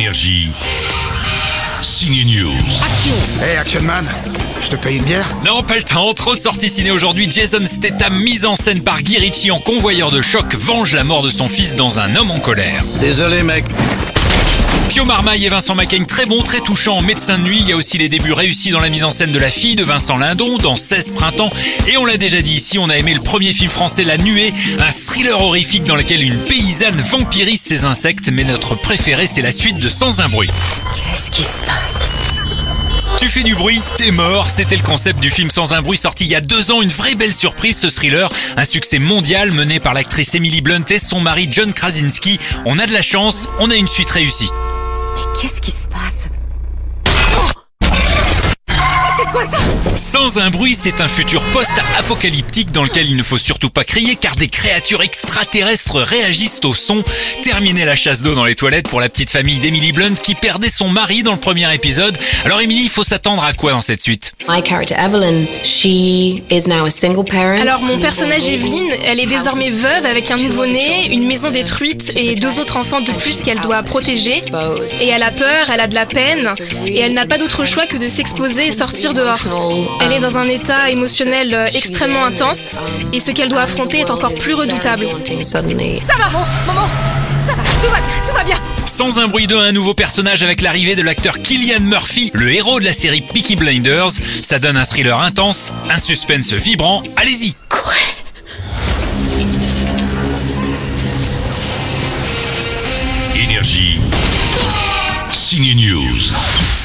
Énergie. Signe News. Action Hey Action Man, je te paye une bière Non, pas le temps. Trop sorti ciné aujourd'hui. Jason Statham, mise en scène par Guy Ritchie en convoyeur de choc, venge la mort de son fils dans Un homme en colère. Désolé mec. Pio Marmaille et Vincent Macaigne, très bon, très touchant. Médecin de nuit, il y a aussi les débuts réussis dans la mise en scène de la fille de Vincent Lindon dans 16 printemps. Et on l'a déjà dit ici, on a aimé le premier film français La Nuée, un thriller horrifique dans lequel une paysanne vampirise ses insectes. Mais notre préféré, c'est la suite de Sans un bruit. Qu'est-ce qui se passe? Tu fais du bruit, t'es mort. C'était le concept du film Sans un bruit sorti il y a deux ans. Une vraie belle surprise, ce thriller. Un succès mondial mené par l'actrice Emily Blunt et son mari John Krasinski. On a de la chance, on a une suite réussie. Sans un bruit, c'est un futur post-apocalyptique dans lequel il ne faut surtout pas crier car des créatures extraterrestres réagissent au son. Terminez la chasse d'eau dans les toilettes pour la petite famille d'Emily Blunt qui perdait son mari dans le premier épisode. Alors Emily, il faut s'attendre à quoi dans cette suite My character Evelyn, she is now a single parent. Alors mon personnage Evelyne, elle est désormais veuve avec un nouveau-né, une maison détruite et deux autres enfants de plus qu'elle doit protéger. Et elle a peur, elle a de la peine et elle n'a pas d'autre choix que de s'exposer et sortir dehors. Elle est dans un état émotionnel euh, extrêmement intense et ce qu'elle doit affronter est encore plus redoutable. Ça va, maman, maman Ça va, tout va bien, tout va bien Sans un bruit de un nouveau personnage avec l'arrivée de l'acteur Killian Murphy, le héros de la série Peaky Blinders. Ça donne un thriller intense, un suspense vibrant. Allez-y Énergie. Signe News.